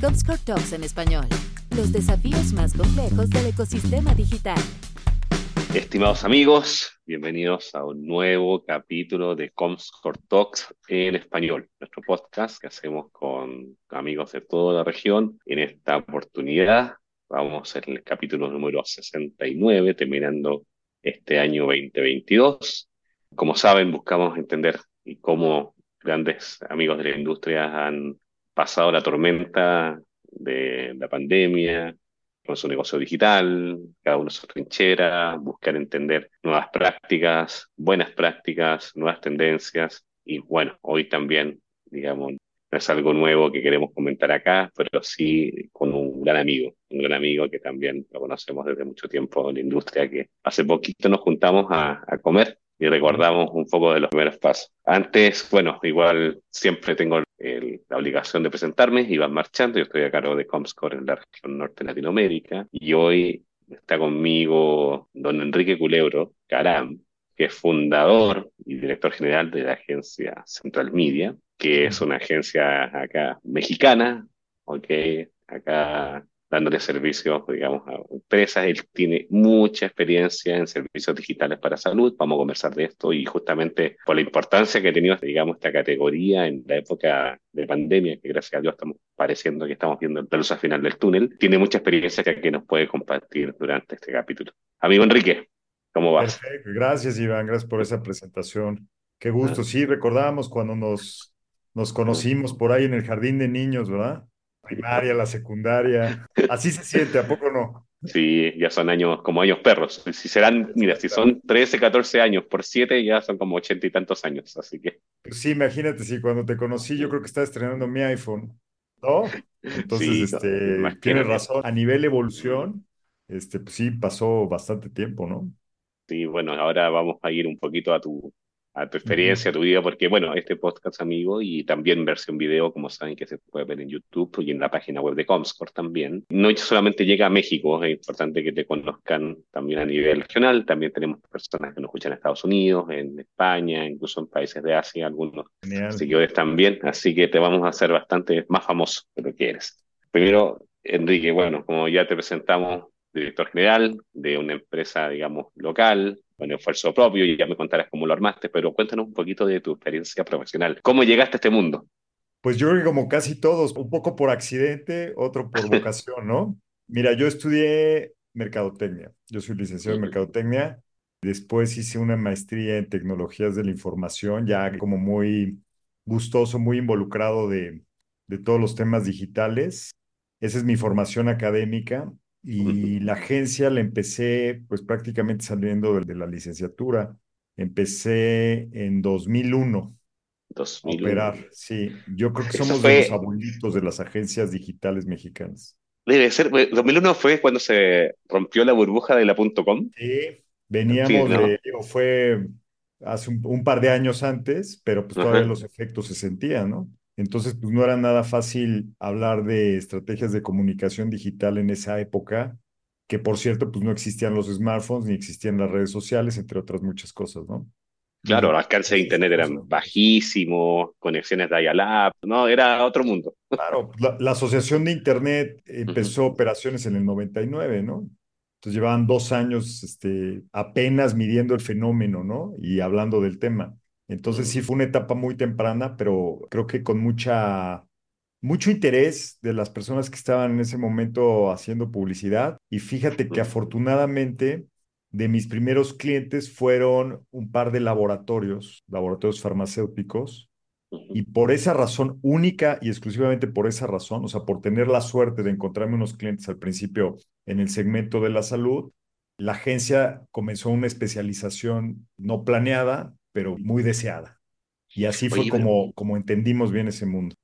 Comscore Talks en español. Los desafíos más complejos del ecosistema digital. Estimados amigos, bienvenidos a un nuevo capítulo de Comscore Talks en español, nuestro podcast que hacemos con amigos de toda la región. En esta oportunidad vamos en el capítulo número 69, terminando este año 2022. Como saben, buscamos entender y cómo grandes amigos de la industria han pasado la tormenta de la pandemia, con su negocio digital, cada uno su trinchera, buscar entender nuevas prácticas, buenas prácticas, nuevas tendencias. Y bueno, hoy también, digamos, no es algo nuevo que queremos comentar acá, pero sí con un gran amigo, un gran amigo que también lo conocemos desde mucho tiempo en la industria, que hace poquito nos juntamos a, comer y recordamos un poco de los primeros pasos. Antes, bueno, igual siempre tengo la obligación de presentarme, Iván Marchando, yo estoy a cargo de Comscore en la región norte de Latinoamérica, y hoy está conmigo don Enrique Culebro Caram, que es fundador y director general de la agencia Central Media, que es una agencia acá mexicana, ok, acá dándole servicios, digamos, a empresas. Él tiene mucha experiencia en servicios digitales para salud. Vamos a conversar de esto y justamente por la importancia que ha tenido, digamos, esta categoría en la época de pandemia, que gracias a Dios estamos pareciendo que estamos viendo la luz al final del túnel, tiene mucha experiencia que, nos puede compartir durante este capítulo. Amigo Enrique, ¿cómo vas? Perfecto, gracias Iván, gracias por esa presentación. Qué gusto, sí, recordábamos cuando nos, nos conocimos por ahí en el jardín de niños, ¿verdad? Primaria, la secundaria. Así se siente, ¿a poco no? Sí, ya son años como años perros. Si serán, mira, si son 13, 14 años por 7, ya son como 80 y tantos años, así que. Pues sí, imagínate, sí, cuando te conocí, yo creo que estaba estrenando mi iPhone, ¿no? Entonces, Sí, este, tienes razón. A nivel evolución, este, pues sí, pasó bastante tiempo, ¿no? Sí, bueno, ahora vamos a ir un poquito a tu, a tu experiencia, a tu vida, porque bueno, este podcast, amigo, y también versión video, como saben que se puede ver en YouTube y en la página web de Comscore también. No solamente llega a México, es importante que te conozcan también a nivel regional, también tenemos personas que nos escuchan en Estados Unidos, en España, incluso en países de Asia, algunos Genial. seguidores también, así que te vamos a hacer bastante más famoso de lo que eres. Primero, Enrique, bueno, como ya te presentamos, director general de una empresa, digamos, local, con esfuerzo propio, y ya me contarás cómo lo armaste, pero cuéntanos un poquito de tu experiencia profesional. ¿Cómo llegaste a este mundo? Pues yo creo que como casi todos, un poco por accidente, otro por vocación, ¿no? Mira, yo estudié mercadotecnia. Yo soy licenciado en mercadotecnia. Después hice una maestría en tecnologías de la información, ya como muy gustoso, muy involucrado de, de todos los temas digitales. Esa es mi formación académica y la agencia la empecé pues prácticamente saliendo de, de la licenciatura. Empecé en 2001 a 2001. operar, sí. Yo creo que Eso somos fue- de los abuelitos de las agencias digitales mexicanas. Debe ser, pues, 2001 fue cuando se rompió la burbuja de la .com. Sí, veníamos Sí, ¿no? de, digo, fue hace un, un par de años antes, pero pues todavía Ajá. los efectos se sentían, ¿no? Entonces, pues no era nada fácil hablar de estrategias de comunicación digital en esa época, que por cierto, pues no existían los smartphones ni existían las redes sociales, entre otras muchas cosas, ¿no? Claro, Y los alcances de internet eran cosas. bajísimos, conexiones de dial-up, no, era otro mundo. Claro, la, la Asociación de Internet empezó operaciones en el 99, ¿no? Entonces llevaban dos años este, apenas midiendo el fenómeno, ¿no? Y hablando del tema. Entonces sí fue una etapa muy temprana, pero creo que con mucha, mucho interés de las personas que estaban en ese momento haciendo publicidad. Y fíjate que afortunadamente de mis primeros clientes fueron un par de laboratorios, laboratorios farmacéuticos. Y por esa razón, única y exclusivamente por esa razón, o sea, por tener la suerte de encontrarme unos clientes al principio en el segmento de la salud, la agencia comenzó una especialización no planeada, pero muy deseada. Y así fue Oye, pero- como, como entendimos bien ese mundo.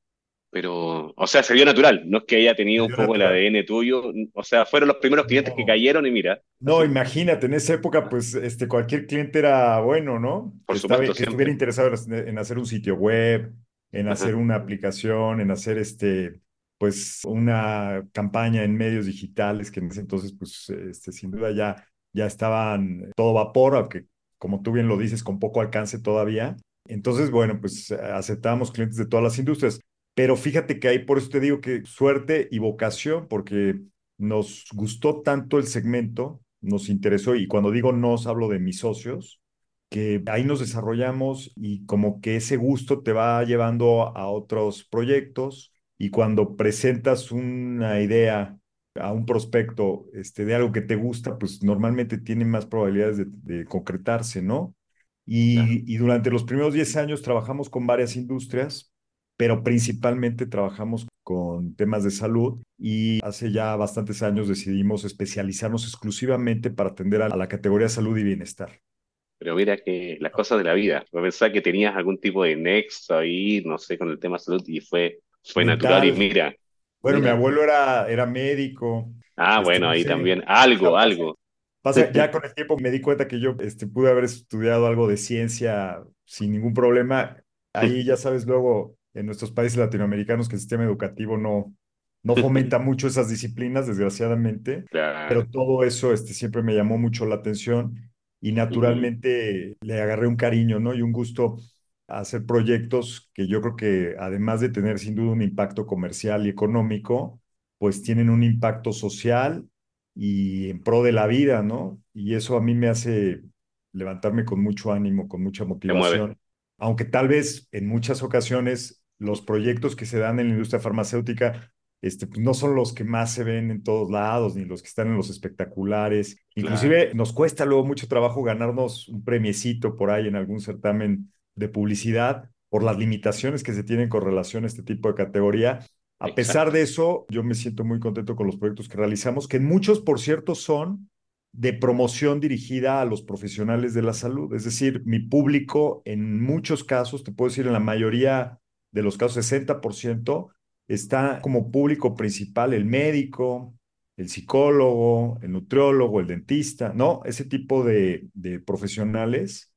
Pero, o sea, se vio natural, no es que haya tenido un poco el. ADN tuyo, o sea, fueron los primeros clientes que cayeron y mira, No, Así. imagínate, en esa época, pues, este, cualquier cliente era bueno, ¿no? Por Que estaba- supuesto, que estuviera interesado en, hacer un sitio web, en Ajá. hacer una aplicación, en hacer este, pues, una campaña en medios digitales, que en ese entonces, pues, este, sin duda ya, ya estaban todo vapor, aunque, como tú bien lo dices, con poco alcance todavía. Entonces, bueno, pues, aceptábamos clientes de todas las industrias. pero fíjate que ahí por eso te digo que suerte y vocación, porque nos gustó tanto el segmento, nos interesó, y cuando digo nos, hablo de mis socios, que ahí nos desarrollamos y como que ese gusto te va llevando a otros proyectos y cuando presentas una idea a un prospecto este, de algo que te gusta, pues normalmente tiene más probabilidades de, de concretarse, ¿no? Y, y, durante los primeros 10 años trabajamos con varias industrias, pero principalmente trabajamos con temas de salud y hace ya bastantes años decidimos especializarnos exclusivamente para atender a la categoría salud y bienestar. Pero mira que las cosas de la vida, pensaba que tenías algún tipo de nexo ahí, no sé, con el tema salud y fue, fue natural y mira. Bueno, mi abuelo era, era médico. Ah, este, bueno, ahí también, algo, algo. Pasa, ya con el tiempo me di cuenta que yo este, pude haber estudiado algo de ciencia sin ningún problema. Ahí ya sabes, luego en nuestros países latinoamericanos que el sistema educativo no, no fomenta mucho esas disciplinas, desgraciadamente, pero todo eso este, siempre me llamó mucho la atención y naturalmente le agarré un cariño, ¿no? Y un gusto hacer proyectos que yo creo que además de tener sin duda un impacto comercial y económico, pues tienen un impacto social y en pro de la vida, ¿no? Y eso a mí me hace levantarme con mucho ánimo, con mucha motivación. Aunque tal vez en muchas ocasiones los proyectos que se dan en la industria farmacéutica este, pues no son los que más se ven en todos lados, ni los que están en los espectaculares. Inclusive nos cuesta luego mucho trabajo ganarnos un premiecito por ahí en algún certamen de publicidad por las limitaciones que se tienen con relación a este tipo de categoría. A pesar de eso, yo me siento muy contento con los proyectos que realizamos, que muchos, por cierto, son de promoción dirigida a los profesionales de la salud. Es decir, mi público en muchos casos, te puedo decir en la mayoría de los casos, 60%, está como público principal el médico, el psicólogo, el nutriólogo, el dentista, ¿no? Ese tipo de, de profesionales.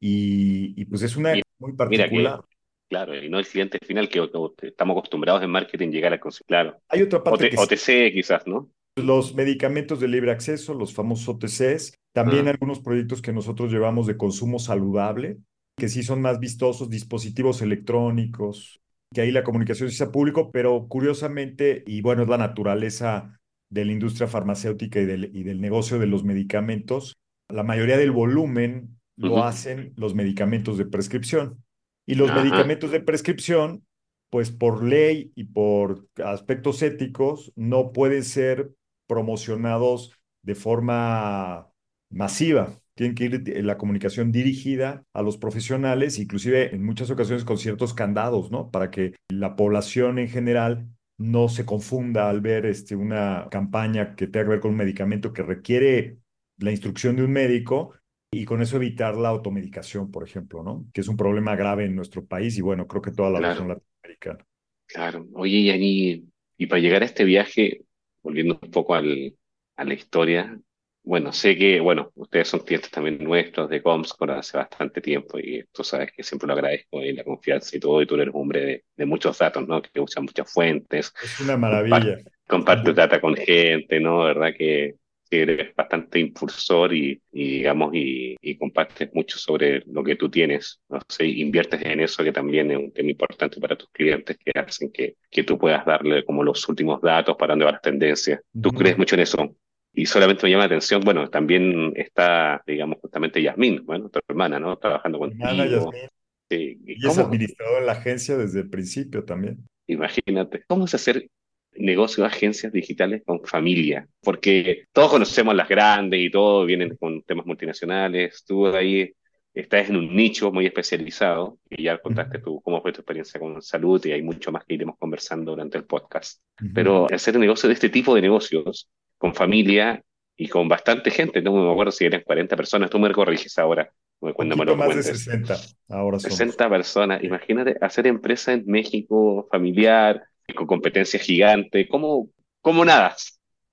Y, y, pues es una muy particular. claro, y no el cliente final que, estamos acostumbrados en marketing llegar a conseguir. Claro. Hay otra parte. OTC quizás, ¿no? Los medicamentos de libre acceso, los famosos OTCs, también ah. algunos proyectos que nosotros llevamos de consumo saludable, que sí son más vistosos, dispositivos electrónicos, que ahí la comunicación sí sea público, pero curiosamente, y bueno, es la naturaleza de la industria farmacéutica y del, y del negocio de los medicamentos, la mayoría del volumen lo hacen los medicamentos de prescripción. Y los medicamentos de prescripción, pues por ley y por aspectos éticos, no pueden ser promocionados de forma masiva tienen que ir la comunicación dirigida a los profesionales, inclusive en muchas ocasiones con ciertos candados, ¿no? Para que la población en general no se confunda al ver este, una campaña que tenga que ver con un medicamento que requiere la instrucción de un médico y con eso evitar la automedicación, por ejemplo, ¿no? Que es un problema grave en nuestro país y bueno, creo que toda la región latinoamericana. Claro. Oye, Yani, y para llegar a este viaje, volviendo un poco al, a la historia, bueno, sé que, bueno, ustedes son clientes también nuestros de Comscore hace bastante tiempo y tú sabes que siempre lo agradezco y la confianza y todo, y tú eres un hombre de, de muchos datos, ¿no? Que usan muchas fuentes. Es una maravilla. Comparte, data con gente, ¿no? ¿Verdad? Que, eres bastante impulsor y, y digamos, y, y, compartes mucho sobre lo que tú tienes, no sé, inviertes en eso que también es un tema importante para tus clientes que hacen que, que tú puedas darle como los últimos datos para dónde va las tendencias. ¿Tú crees mucho en eso? Y solamente me llama la atención, bueno, también está, digamos, justamente Yasmín, bueno, tu hermana, ¿no? Trabajando contigo. Yasmín. Sí. Y es administrador en la agencia desde el principio también. Imagínate, ¿cómo es hacer negocio de agencias digitales con familia? Porque todos conocemos las grandes y todo, vienen con temas multinacionales, tú ahí estás en un nicho muy especializado y ya contaste tú cómo fue tu experiencia con salud y hay mucho más que iremos conversando durante el podcast. Pero hacer negocio de este tipo de negocios con familia y con bastante gente, no me acuerdo si eran 40 personas, tú me corriges ahora. Cuando me lo más de 60, ahora 60 personas, imagínate hacer empresa en México familiar, con competencia gigante, ¿cómo, cómo nada?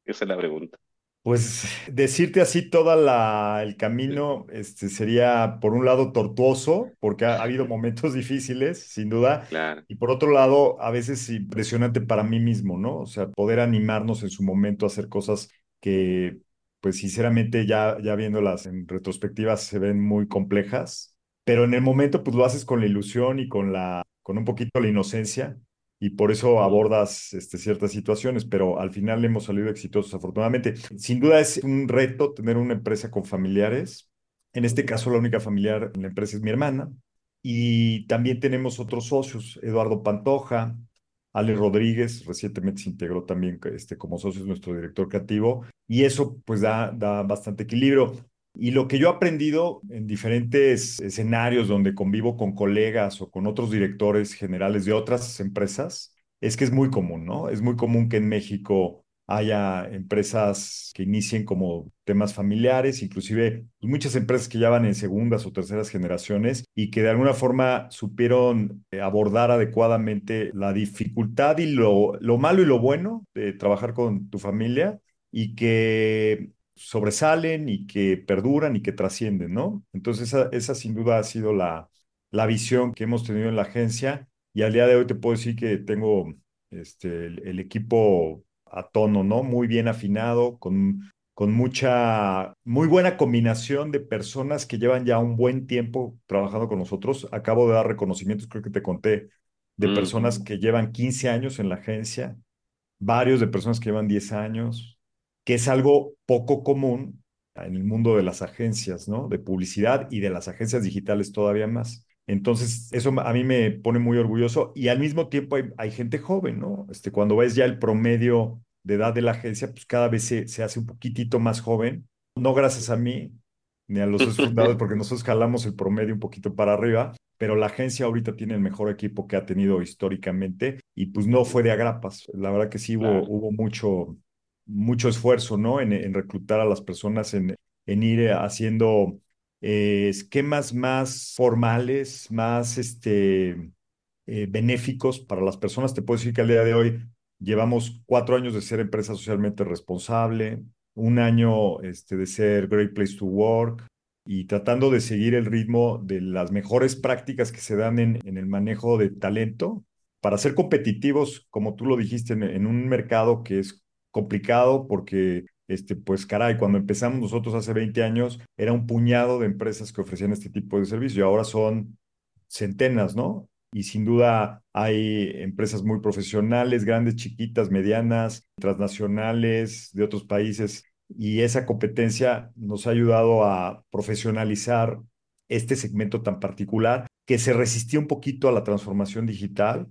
Esa es la pregunta. Pues decirte así todo el camino este, sería, por un lado, tortuoso, porque ha, habido momentos difíciles, sin duda, y por otro lado, a veces impresionante para mí mismo, ¿no? O sea, poder animarnos en su momento a hacer cosas que, pues sinceramente, ya, ya viéndolas en retrospectiva, se ven muy complejas, pero en el momento, pues lo haces con la ilusión y con, la, con un poquito la inocencia y por eso abordas este, ciertas situaciones, pero al final hemos salido exitosos afortunadamente. Sin duda es un reto tener una empresa con familiares. En este caso la única familiar en la empresa es mi hermana y también tenemos otros socios, Eduardo Pantoja, Ale Rodríguez, recientemente se integró también este, como socio, es nuestro director creativo, y eso pues da, da bastante equilibrio. Y lo que yo he aprendido en diferentes escenarios donde convivo con colegas o con otros directores generales de otras empresas, es que es muy común, ¿no? Es muy común que en México haya empresas que inicien como temas familiares, inclusive pues, muchas empresas que ya van en segundas o terceras generaciones y que de alguna forma supieron eh, abordar adecuadamente la dificultad y lo, lo malo y lo bueno de trabajar con tu familia y que sobresalen y que perduran y que trascienden, ¿no? Entonces esa, esa sin duda ha sido la, la visión que hemos tenido en la agencia y al día de hoy te puedo decir que tengo este, el, equipo a tono, ¿no? Muy bien afinado, con, con mucha, muy buena combinación de personas que llevan ya un buen tiempo trabajando con nosotros. Acabo de dar reconocimientos, creo que te conté, de personas que llevan 15 años en la agencia, varios de personas que llevan 10 años, que es algo poco común en el mundo de las agencias, ¿no? De publicidad y de las agencias digitales todavía más. Entonces, eso a mí me pone muy orgulloso y al mismo tiempo hay, gente joven, ¿no? Este, cuando ves ya el promedio de edad de la agencia, pues cada vez se, se hace un poquitito más joven, no gracias a mí ni a los fundadores, porque nosotros jalamos el promedio un poquito para arriba, pero la agencia ahorita tiene el mejor equipo que ha tenido históricamente y pues no fue de agrapas. La verdad que sí hubo, hubo mucho, mucho esfuerzo, ¿no? En, reclutar a las personas, en, en ir haciendo eh, esquemas más formales, más este, eh, benéficos para las personas. Te puedo decir que al día de hoy llevamos cuatro años de ser empresa socialmente responsable, un año este, de ser Great Place to Work y tratando de seguir el ritmo de las mejores prácticas que se dan en, en el manejo de talento para ser competitivos, como tú lo dijiste, en un mercado que es complicado porque, este, pues caray, cuando empezamos nosotros hace 20 años, era un puñado de empresas que ofrecían este tipo de servicio y ahora son centenas, ¿no? Y sin duda hay empresas muy profesionales, grandes, chiquitas, medianas, transnacionales de otros países. Y esa competencia nos ha ayudado a profesionalizar este segmento tan particular que se resistía un poquito a la transformación digital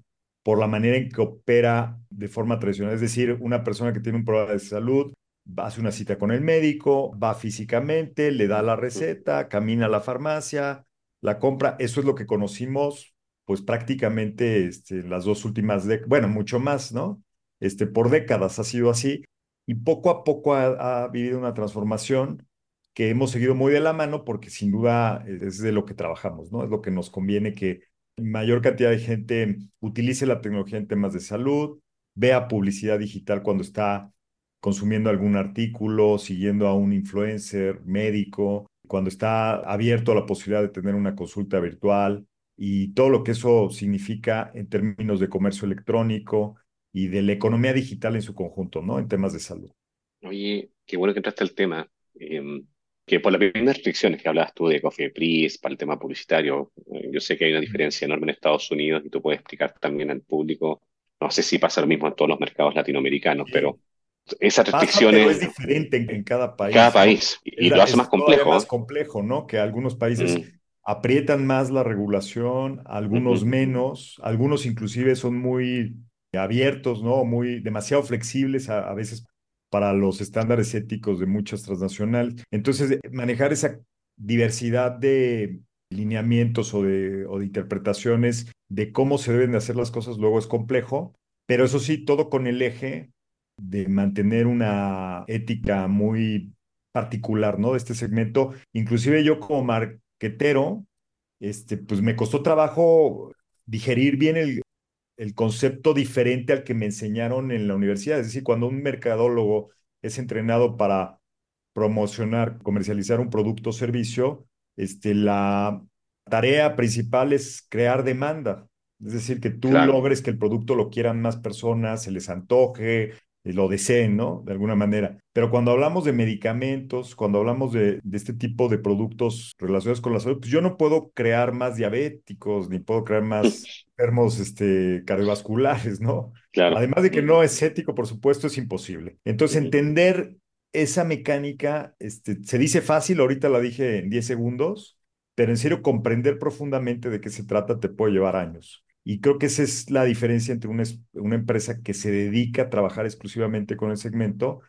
por la manera en que opera de forma tradicional. Es decir, una persona que tiene un problema de salud hace una cita con el médico, va físicamente, le da la receta, camina a la farmacia, la compra. Eso es lo que conocimos, pues prácticamente este, las dos últimas décadas, bueno, mucho más, ¿no? Este, por décadas ha sido así y poco a poco ha, ha vivido una transformación que hemos seguido muy de la mano porque sin duda es de lo que trabajamos, ¿no? Es lo que nos conviene que mayor cantidad de gente utilice la tecnología en temas de salud, vea publicidad digital cuando está consumiendo algún artículo, siguiendo a un influencer médico, cuando está abierto a la posibilidad de tener una consulta virtual y todo lo que eso significa en términos de comercio electrónico y de la economía digital en su conjunto, ¿no? En temas de salud. Oye, qué bueno que entraste al tema. Em, que por las mismas restricciones que hablabas tú de Cofepris, para el tema publicitario, eh, yo sé que hay una diferencia enorme en Estados Unidos y tú puedes explicar también al público, no sé si pasa lo mismo en todos los mercados latinoamericanos, pero esas restricciones... Pero es diferente en, cada país. Cada país, y, lo hace más complejo. más complejo, ¿no? Que algunos países... Mm. aprietan más la regulación, algunos menos, algunos inclusive son muy abiertos, ¿no? Muy demasiado flexibles a, a veces para los estándares éticos de muchas transnacionales. Entonces, manejar esa diversidad de lineamientos o de, o de interpretaciones de cómo se deben de hacer las cosas luego es complejo, pero eso sí, todo con el eje de mantener una ética muy particular, ¿no? De este segmento. Inclusive yo como marquetero, este, pues me costó trabajo digerir bien el, el concepto diferente al que me enseñaron en la universidad. Es decir, cuando un mercadólogo es entrenado para promocionar, comercializar un producto o servicio, este, la tarea principal es crear demanda. Es decir, que tú logres que el producto lo quieran más personas, se les antoje, lo deseen, ¿no? De alguna manera. Pero cuando hablamos de medicamentos, cuando hablamos de, de, este tipo de productos relacionados con la salud, pues yo no puedo crear más diabéticos, ni puedo crear más enfermos este, cardiovasculares, ¿no? Claro. Además de que no es ético, por supuesto, es imposible. Entonces, entender esa mecánica, este, se dice fácil, ahorita la dije en 10 segundos, pero en serio, comprender profundamente de qué se trata te puede llevar años. Y creo que esa es la diferencia entre una, una empresa que se dedica a trabajar exclusivamente con el segmento,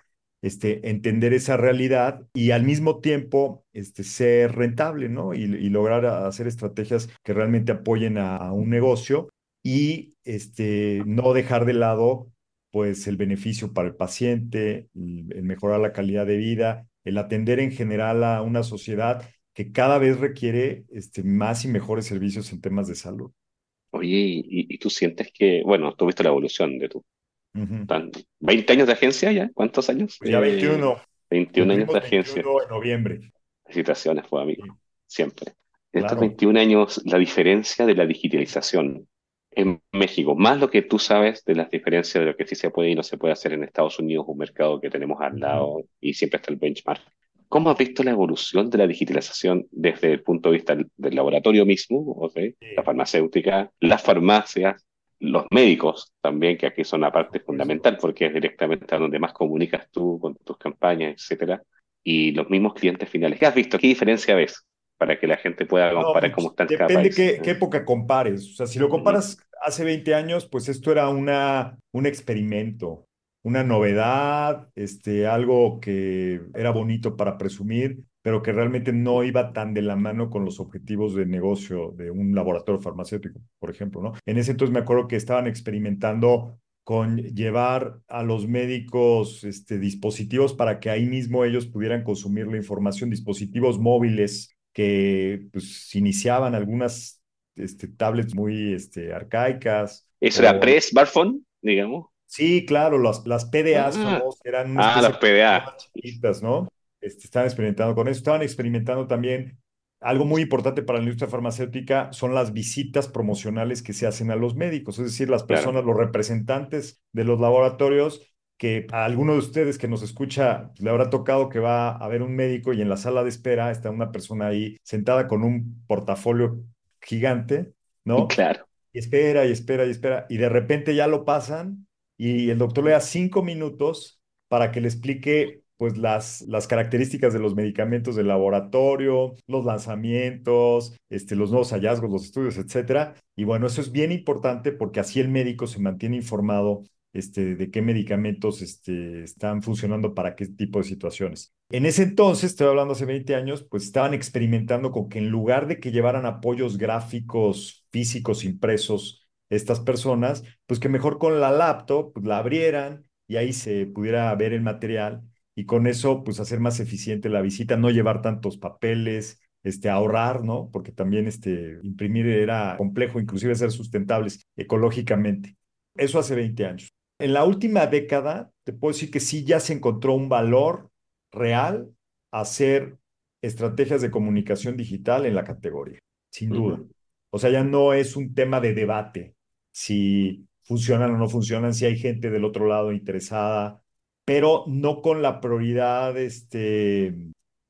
este, entender esa realidad y al mismo tiempo este, ser rentable, ¿no? Y, lograr hacer estrategias que realmente apoyen a, un negocio y este, no dejar de lado pues el beneficio para el paciente, el, mejorar la calidad de vida, el atender en general a una sociedad que cada vez requiere más y mejores servicios en temas de salud. Oye, y, y, tú sientes que, bueno, tú viste la evolución de tu... Uh -huh. ¿20 años de agencia ya? ¿Cuántos años? Pues ya 21. Eh, 21 años de agencia. 21 en noviembre. Felicitaciones, pues, amigo. Sí. Siempre. En claro. estos 21 años, la diferencia de la digitalización en México, más lo que tú sabes de las diferencias de lo que sí se puede y no se puede hacer en Estados Unidos, un mercado que tenemos al lado y siempre está el benchmark. ¿Cómo has visto la evolución de la digitalización desde el punto de vista del, laboratorio mismo, okay? la farmacéutica, las farmacias, los médicos también, que aquí son una parte fundamental porque es directamente a donde más comunicas tú con tus campañas, etcétera, y los mismos clientes finales. ¿Qué has visto? ¿Qué diferencia ves? Para que la gente pueda comparar no, cómo están Depende cada país. Qué, qué época compares. O sea, si lo comparas hace 20 años, pues esto era una, un experimento una novedad, este, algo que era bonito para presumir, pero que realmente no iba tan de la mano con los objetivos de negocio de un laboratorio farmacéutico, por ejemplo, ¿no? En ese entonces me acuerdo que estaban experimentando con llevar a los médicos este, dispositivos para que ahí mismo ellos pudieran consumir la información, dispositivos móviles que pues iniciaban algunas este, tablets muy este, arcaicas. ¿Eso o... era pre-smartphone, digamos? Sí, claro, las, las PDAs ah, famosas eran ah, las PDA. chiquitas, ¿no? Este, estaban experimentando con eso. Estaban experimentando también algo muy importante para la industria farmacéutica son las visitas promocionales que se hacen a los médicos, es decir, las personas, claro. los representantes de los laboratorios, que a alguno de ustedes que nos escucha le habrá tocado que va a ver un médico y en la sala de espera está una persona ahí sentada con un portafolio gigante, ¿no? Claro. Y espera y espera y espera, y de repente ya lo pasan y el doctor le da cinco minutos para que le explique pues las, las características de los medicamentos del laboratorio, los lanzamientos, este, los nuevos hallazgos, los estudios, etcétera. Y bueno, eso es bien importante porque así el médico se mantiene informado este, de qué medicamentos este, están funcionando para qué tipo de situaciones. En ese entonces, estoy hablando hace 20 años, pues estaban experimentando con que en lugar de que llevaran apoyos gráficos físicos impresos, estas personas, pues que mejor con la laptop pues, la abrieran y ahí se pudiera ver el material y con eso pues hacer más eficiente la visita, no llevar tantos papeles, este, ahorrar, ¿no? Porque también este, imprimir era complejo, inclusive ser sustentables ecológicamente. Eso hace 20 años. En la última década, te puedo decir que sí ya se encontró un valor real hacer estrategias de comunicación digital en la categoría, sin duda. Uh -huh. O sea, ya no es un tema de debate, si funcionan o no funcionan, si hay gente del otro lado interesada, pero no con la prioridad este,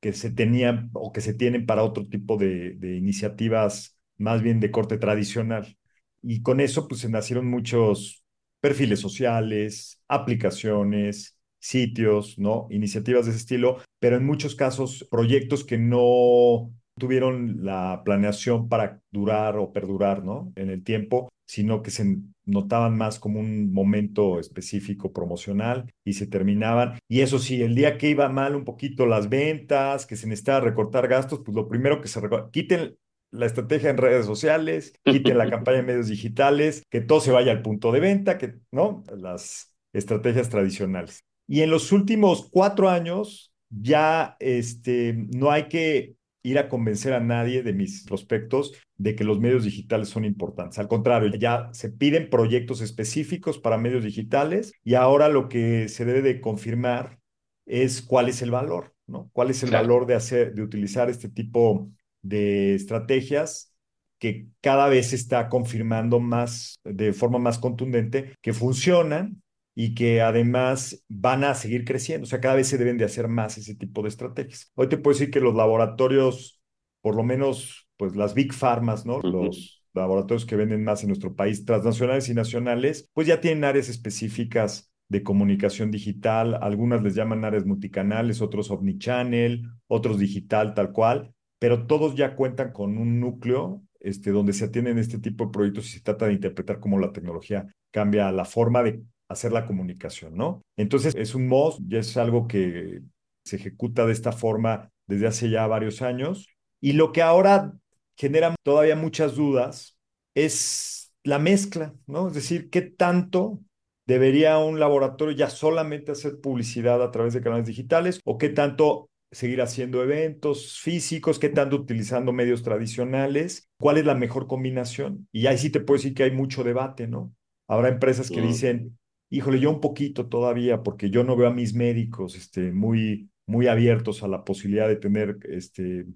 que se tenían o que se tienen para otro tipo de, de iniciativas más bien de corte tradicional. Y con eso pues se nacieron muchos perfiles sociales, aplicaciones, sitios, ¿no? Iniciativas de ese estilo, pero en muchos casos proyectos que no tuvieron la planeación para durar o perdurar, ¿no? En el tiempo sino que se notaban más como un momento específico promocional y se terminaban. Y eso sí, el día que iba mal un poquito las ventas, que se necesitaba recortar gastos, pues lo primero que se recorta, quiten la estrategia en redes sociales, quiten la campaña en medios digitales, que todo se vaya al punto de venta, que, ¿no? Las estrategias tradicionales. Y en los últimos cuatro años ya este, no hay que ir a convencer a nadie de mis prospectos de que los medios digitales son importantes. Al contrario, ya se piden proyectos específicos para medios digitales y ahora lo que se debe de confirmar es cuál es el valor, ¿no? ¿Cuál es el claro. valor de hacer, de utilizar este tipo de estrategias que cada vez se está confirmando más, de forma más contundente, que funcionan y que además van a seguir creciendo. O sea, cada vez se deben de hacer más ese tipo de estrategias. Hoy te puedo decir que los laboratorios, por lo menos, pues las big pharmas, ¿no? Los laboratorios que venden más en nuestro país, transnacionales y nacionales, pues ya tienen áreas específicas de comunicación digital, algunas les llaman áreas multicanales, otros omnichannel, otros digital tal cual, pero todos ya cuentan con un núcleo este, donde se atienden este tipo de proyectos y se trata de interpretar cómo la tecnología cambia la forma de hacer la comunicación, ¿no? Entonces es un MOS, ya es algo que se ejecuta de esta forma desde hace ya varios años y lo que ahora genera todavía muchas dudas es la mezcla, ¿no? Es decir, ¿qué tanto debería un laboratorio ya solamente hacer publicidad a través de canales digitales o qué tanto seguir haciendo eventos físicos, qué tanto utilizando medios tradicionales, cuál es la mejor combinación. Y ahí sí te puedo decir que hay mucho debate, ¿no? Habrá empresas que dicen, híjole, yo un poquito todavía, porque yo no veo a mis médicos este, muy, muy abiertos a la posibilidad de tener este,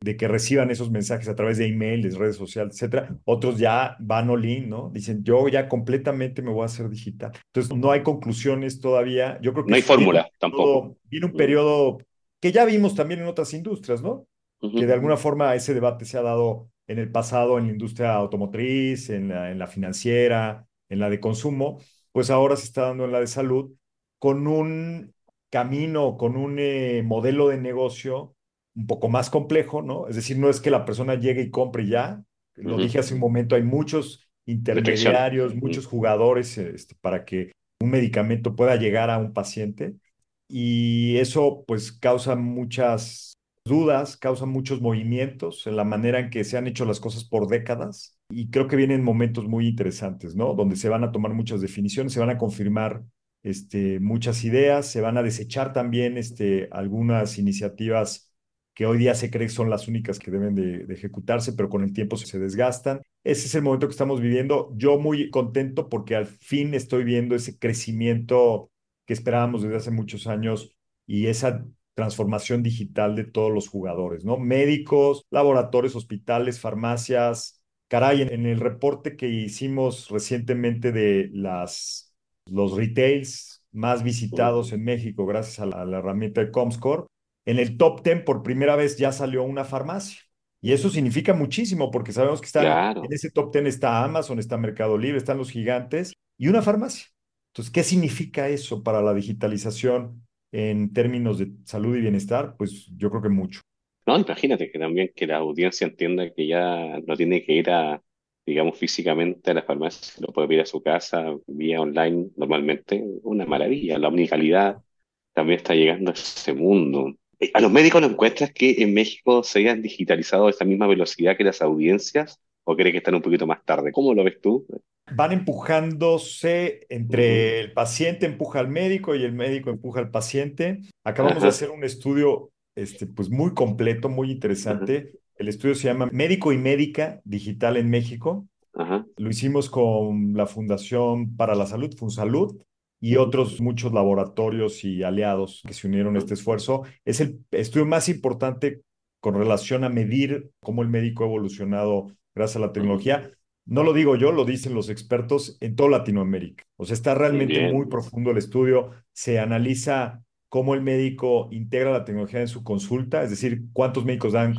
de que reciban esos mensajes a través de email, redes sociales, etcétera. Otros ya van all in, ¿no? Dicen, yo ya completamente me voy a hacer digital. Entonces, no hay conclusiones todavía. Yo creo que no hay fórmula tampoco. Viene un periodo que ya vimos también en otras industrias, ¿no? Que de alguna forma ese debate se ha dado en el pasado en la industria automotriz, en la, en la financiera, en la de consumo, pues ahora se está dando en la de salud con un camino, con un eh, modelo de negocio un poco más complejo, ¿no? Es decir, no es que la persona llegue y compre ya. Lo dije hace un momento, hay muchos intermediarios, muchos jugadores este, para que un medicamento pueda llegar a un paciente. Y eso pues causa muchas dudas, causa muchos movimientos en la manera en que se han hecho las cosas por décadas y creo que vienen momentos muy interesantes, ¿no? Donde se van a tomar muchas definiciones, se van a confirmar este, muchas ideas, se van a desechar también este, algunas iniciativas que hoy día se cree que son las únicas que deben de, ejecutarse, pero con el tiempo se desgastan. Ese es el momento que estamos viviendo. Yo muy contento porque al fin estoy viendo ese crecimiento que esperábamos desde hace muchos años y esa transformación digital de todos los jugadores, ¿no? Médicos, laboratorios, hospitales, farmacias. Caray, en, el reporte que hicimos recientemente de las, los retails más visitados en México gracias a la, a la herramienta de Comscore, en el top 10 por primera vez ya salió una farmacia. Y eso significa muchísimo porque sabemos que está, en ese top 10 está Amazon, está Mercado Libre, están los gigantes y una farmacia. Entonces, ¿qué significa eso para la digitalización en términos de salud y bienestar? Pues yo creo que mucho. No, imagínate que también que la audiencia entienda que ya no tiene que ir a, digamos, físicamente a la farmacia, lo puede ir a su casa vía online normalmente. Una maravilla. La omnicalidad también está llegando a ese mundo. Eh, ¿A los médicos no encuentras que en México se hayan digitalizado a esa misma velocidad que las audiencias? ¿O crees que están un poquito más tarde? ¿Cómo lo ves tú? Van empujándose entre el paciente empuja al médico y el médico empuja al paciente. Acabamos de hacer un estudio este, pues muy completo, muy interesante. El estudio se llama Médico y Médica Digital en México. Lo hicimos con la Fundación para la Salud, FunSalud, y otros muchos laboratorios y aliados que se unieron a este esfuerzo. Es el estudio más importante con relación a medir cómo el médico ha evolucionado gracias a la tecnología. No lo digo yo, lo dicen los expertos en toda Latinoamérica. O sea, está realmente muy profundo el estudio. Se analiza cómo el médico integra la tecnología en su consulta, es decir, cuántos médicos dan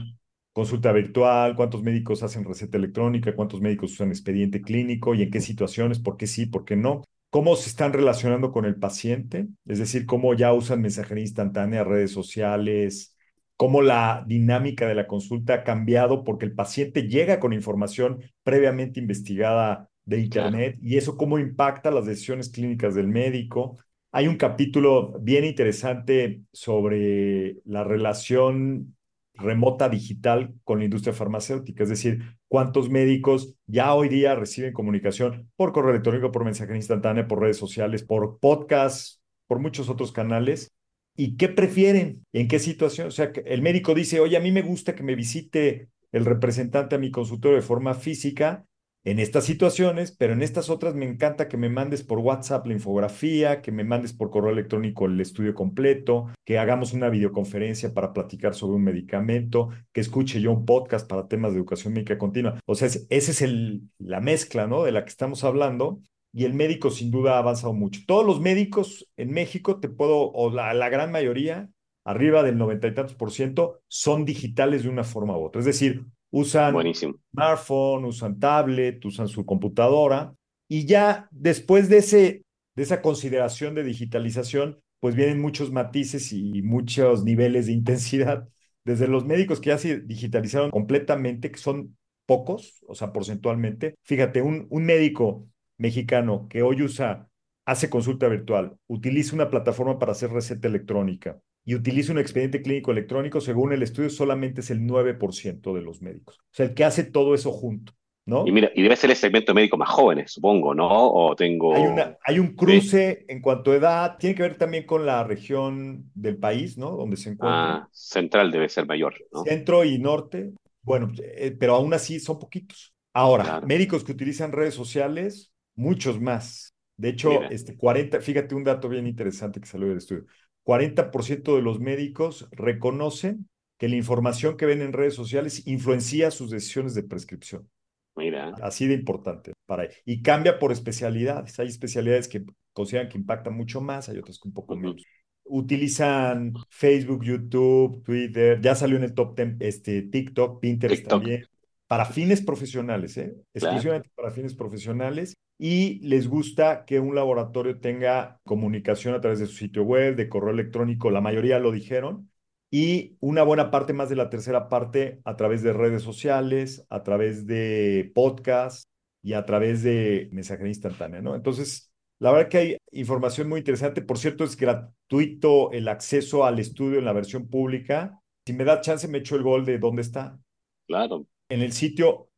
consulta virtual, cuántos médicos hacen receta electrónica, cuántos médicos usan expediente clínico y en qué situaciones, por qué sí, por qué no cómo se están relacionando con el paciente, es decir, cómo ya usan mensajería instantánea, redes sociales, cómo la dinámica de la consulta ha cambiado porque el paciente llega con información previamente investigada de Internet y eso cómo impacta las decisiones clínicas del médico. Hay un capítulo bien interesante sobre la relación remota digital con la industria farmacéutica, es decir, cuántos médicos ya hoy día reciben comunicación por correo electrónico, por mensaje instantánea, por redes sociales, por podcast, por muchos otros canales. ¿Y qué prefieren? ¿En qué situación? O sea, el médico dice, oye, a mí me gusta que me visite el representante a mi consultorio de forma física, en estas situaciones, pero en estas otras me encanta que me mandes por WhatsApp la infografía, que me mandes por correo electrónico el estudio completo, que hagamos una videoconferencia para platicar sobre un medicamento, que escuche yo un podcast para temas de educación médica continua. O sea, esa es el, la mezcla, ¿no? De la que estamos hablando. y el médico sin duda ha avanzado mucho. Todos los médicos en México, te puedo, o la, la gran mayoría, arriba del noventa y tantos por ciento, son digitales de una forma u otra. Es decir, usan Buenísimo. smartphone, usan tablet, usan su computadora y ya después de, ese, de esa consideración de digitalización, pues vienen muchos matices y muchos niveles de intensidad. Desde los médicos que ya se digitalizaron completamente, que son pocos, o sea, porcentualmente. Fíjate, un, un médico mexicano que hoy usa, hace consulta virtual, utiliza una plataforma para hacer receta electrónica y utiliza un expediente clínico electrónico, según el estudio, solamente es el 9% de los médicos. O sea, el que hace todo eso junto. ¿No? Y mira, y debe ser el segmento médico más jóvenes, supongo, ¿no? O tengo. Hay, una, hay un cruce ¿Sí? en cuanto a edad, tiene que ver también con la región del país, ¿no? Donde se encuentra. Ah, central debe ser mayor, ¿no? Centro y norte, bueno, eh, pero aún así son poquitos. Ahora, claro. médicos que utilizan redes sociales, muchos más. De hecho, Mira. este 40, fíjate un dato bien interesante que salió del estudio. 40% de los médicos reconocen que la información que ven en redes sociales influencia sus decisiones de prescripción. Mira. Así de importante para Y cambia por especialidades. Hay especialidades que consideran que impactan mucho más, hay otras que un poco uh -huh. menos. Utilizan Facebook, YouTube, Twitter, ya salió en el top 10 este, TikTok, Pinterest TikTok. también, para fines profesionales, ¿eh? exclusivamente claro. para fines profesionales. Y les gusta que un laboratorio tenga comunicación a través de su sitio web, de correo electrónico, la mayoría lo dijeron, y una buena parte más de la tercera parte a través de redes sociales, a través de podcasts y a través de mensajería instantánea, ¿no? Entonces, la verdad que hay información muy interesante. Por cierto, es gratuito el acceso al estudio en la versión pública. Si me da chance, me echo el gol de dónde está. Claro. En el sitio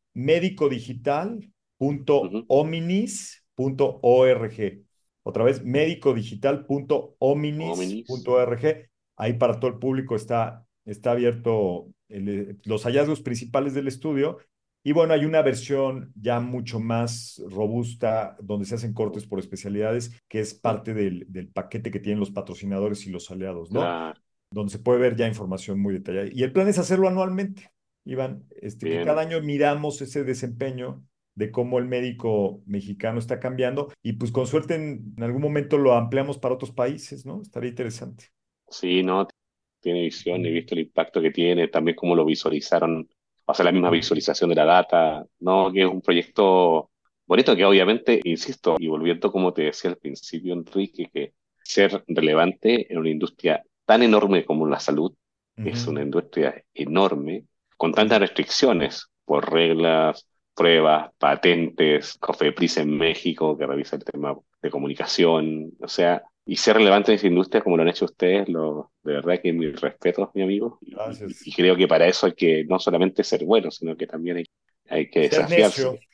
médicodigital.ominis.org. Otra vez, médicodigital.ominis.org ahí para todo el público está, está abierto el, los hallazgos principales del estudio. Y bueno, hay una versión ya mucho más robusta donde se hacen cortes por especialidades, que es parte del, del paquete que tienen los patrocinadores y los aliados, ¿no? Donde se puede ver ya información muy detallada. Y el plan es hacerlo anualmente, Iván, este, que cada año miramos ese desempeño de cómo el médico mexicano está cambiando y pues con suerte en, en algún momento lo ampliamos para otros países, ¿no? Estaría interesante. Sí, no, tiene visión, he visto el impacto que tiene, también cómo lo visualizaron, o sea, la misma visualización de la data, ¿no? Que es un proyecto bonito que obviamente, insisto, y volviendo como te decía al principio, Enrique, que ser relevante en una industria tan enorme como la salud, uh -huh. es una industria enorme, con tantas restricciones por reglas, pruebas, patentes, COFEPRIS en México, que revisa el tema de comunicación, o sea, y ser relevante en esa industria como lo han hecho ustedes, lo, de verdad que mis respetos, mi amigo. Y, y, creo que para eso hay que no solamente ser bueno, sino que también hay, hay que ser desafiarse.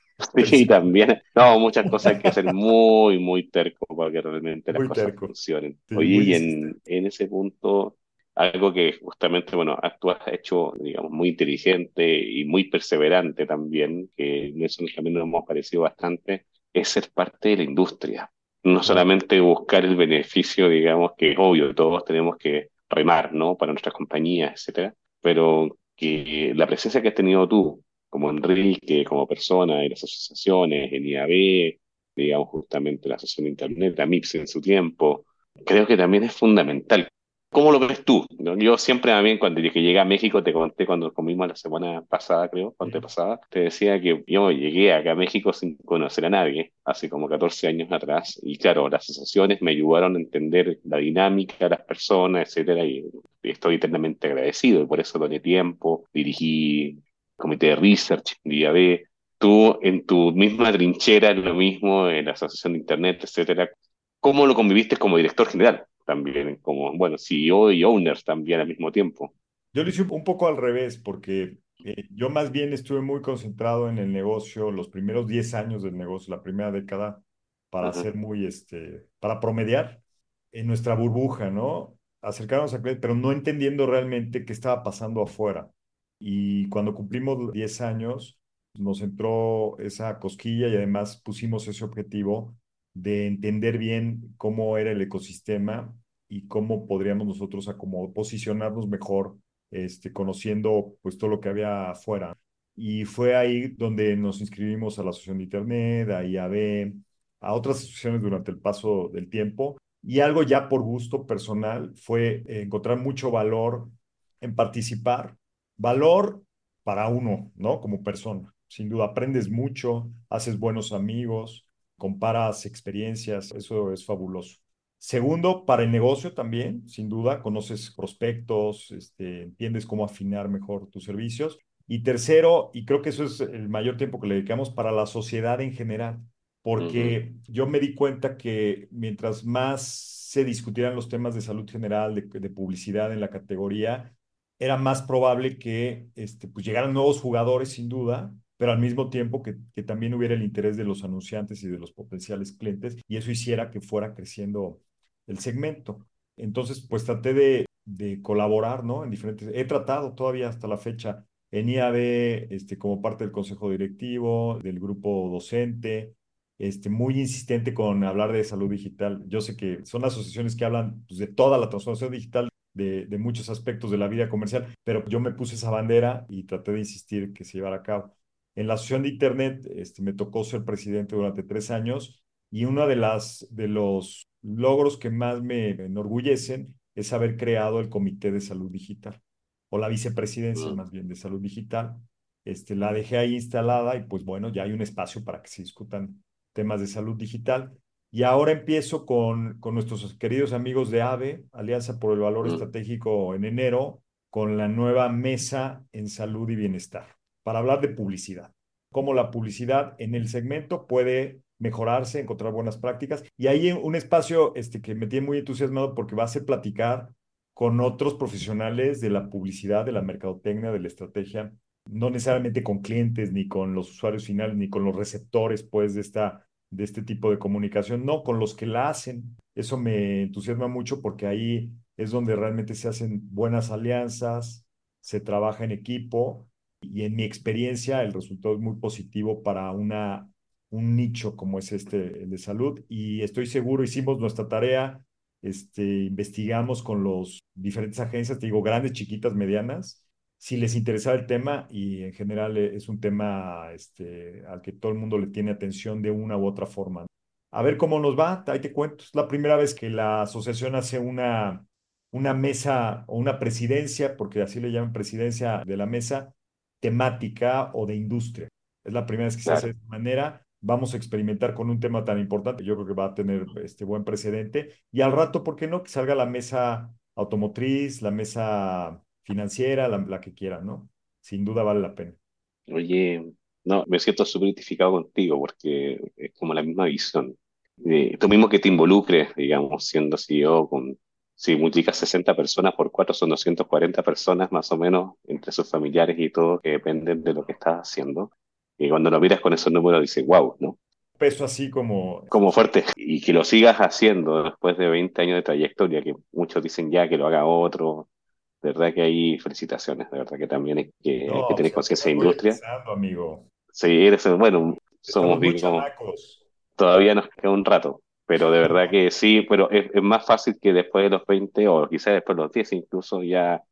Sí, también. No, muchas cosas hay que ser muy, muy terco para que realmente las muy cosas terco. funcionen. Oye, y en, en ese punto, algo que justamente, bueno, tú has hecho, digamos, muy inteligente y muy perseverante también, que en eso también nos hemos parecido bastante, es ser parte de la industria no solamente buscar el beneficio, digamos, que es obvio, todos tenemos que remar, ¿no? Para nuestras compañías, etcétera, pero que la presencia que has tenido tú, como Enrique, como persona, en las asociaciones, en IAB, digamos, justamente la Asociación de Internet, la MIPS en su tiempo, creo que también es fundamental. ¿Cómo lo ves tú? Yo siempre también, cuando que llegué a México, te conté cuando comimos la semana pasada, creo, antepasada, te decía que yo llegué acá a México sin conocer a nadie, hace como 14 años atrás, y claro, las asociaciones me ayudaron a entender la dinámica las personas, etcétera, y estoy eternamente agradecido, y por eso doné tiempo, dirigí comité de research, DIAB, tú en tu misma trinchera, lo mismo en la asociación de Internet, etcétera, ¿cómo lo conviviste como director general? También, como, bueno, CEO y owner también al mismo tiempo. Yo lo hice un poco al revés, porque eh, yo más bien estuve muy concentrado en el negocio, los primeros 10 años del negocio, la primera década, para ser muy, este, para promediar en nuestra burbuja, ¿no? Acercarnos a pero no entendiendo realmente qué estaba pasando afuera. Y cuando cumplimos 10 años, nos entró esa cosquilla y además pusimos ese objetivo de entender bien cómo era el ecosistema y cómo podríamos nosotros posicionarnos mejor, este, conociendo pues todo lo que había afuera. Y fue ahí donde nos inscribimos a la Asociación de Internet, a IAB, a otras asociaciones durante el paso del tiempo y algo ya por gusto personal fue encontrar mucho valor en participar, valor para uno, ¿no? Como persona. Sin duda, aprendes mucho, haces buenos amigos, comparas experiencias, eso es fabuloso. Segundo, para el negocio también, sin duda, conoces prospectos, este, entiendes cómo afinar mejor tus servicios. Y tercero, y creo que eso es el mayor tiempo que le dedicamos para la sociedad en general, porque yo me di cuenta que mientras más se discutieran los temas de salud general, de, publicidad en la categoría, era más probable que este, pues llegaran nuevos jugadores, sin duda, pero al mismo tiempo que, que, también hubiera el interés de los anunciantes y de los potenciales clientes, y eso hiciera que fuera creciendo el segmento. Entonces, pues traté de, de colaborar, ¿no? En diferentes, he tratado todavía hasta la fecha en IAB, este, como parte del consejo directivo, del grupo docente, este, muy insistente con hablar de salud digital. Yo sé que son asociaciones que hablan pues, de toda la transformación digital de, de, muchos aspectos de la vida comercial, pero yo me puse esa bandera y traté de insistir que se llevara a cabo. En la Asociación de Internet este, me tocó ser presidente durante tres años y uno de, las, de los logros que más me enorgullecen es haber creado el Comité de Salud Digital, o la vicepresidencia más bien de Salud Digital. Este, la dejé ahí instalada y pues bueno, ya hay un espacio para que se discutan temas de salud digital. Y ahora empiezo con, con nuestros queridos amigos de AVE, Alianza por el Valor Estratégico, en enero, con la nueva mesa en salud y bienestar, para hablar de publicidad. Cómo la publicidad en el segmento puede mejorarse, encontrar buenas prácticas. Y ahí un espacio este, que me tiene muy entusiasmado porque va a ser platicar con otros profesionales de la publicidad, de la mercadotecnia, de la estrategia, no necesariamente con clientes, ni con los usuarios finales, ni con los receptores, pues, de, esta, de este tipo de comunicación, no, con los que la hacen. Eso me entusiasma mucho porque ahí es donde realmente se hacen buenas alianzas, se trabaja en equipo y en mi experiencia el resultado es muy positivo para una un nicho como es este, de salud. Y estoy seguro, hicimos nuestra tarea, este, investigamos con los diferentes agencias, te digo, grandes, chiquitas, medianas, si les interesaba el tema y en general eh, es un tema este, al que todo el mundo le tiene atención de una u otra forma. A ver cómo nos va, ahí te cuento, es la primera vez que la asociación hace una, una mesa o una presidencia, porque así le llaman presidencia de la mesa, temática o de industria. Es la primera vez que se hace de esta manera vamos a experimentar con un tema tan importante, yo creo que va a tener este buen precedente. Y al rato, ¿por qué no? Que salga la mesa automotriz, la mesa financiera, la, que quiera, ¿no? Sin duda vale la pena. Oye, no, me siento súper identificado contigo porque es como la misma visión. Eh, tú mismo que te involucres, digamos, siendo CEO con, si multiplicas 60 personas por 4 son 240 personas más o menos entre sus familiares y todo que dependen de lo que estás haciendo. Y cuando lo miras con esos números dices, wow, ¿no? Peso así como... Como fuerte. Y que lo sigas haciendo después de 20 años de trayectoria, que muchos dicen ya que lo haga otro. De verdad que hay felicitaciones, de verdad que también hay que, que tener conciencia de industria. amigo. Sí, eres, bueno, somos bien Todavía nos queda un rato, pero de verdad que sí, pero es, es, más fácil que después de los 20 o quizás después de los 10 incluso ya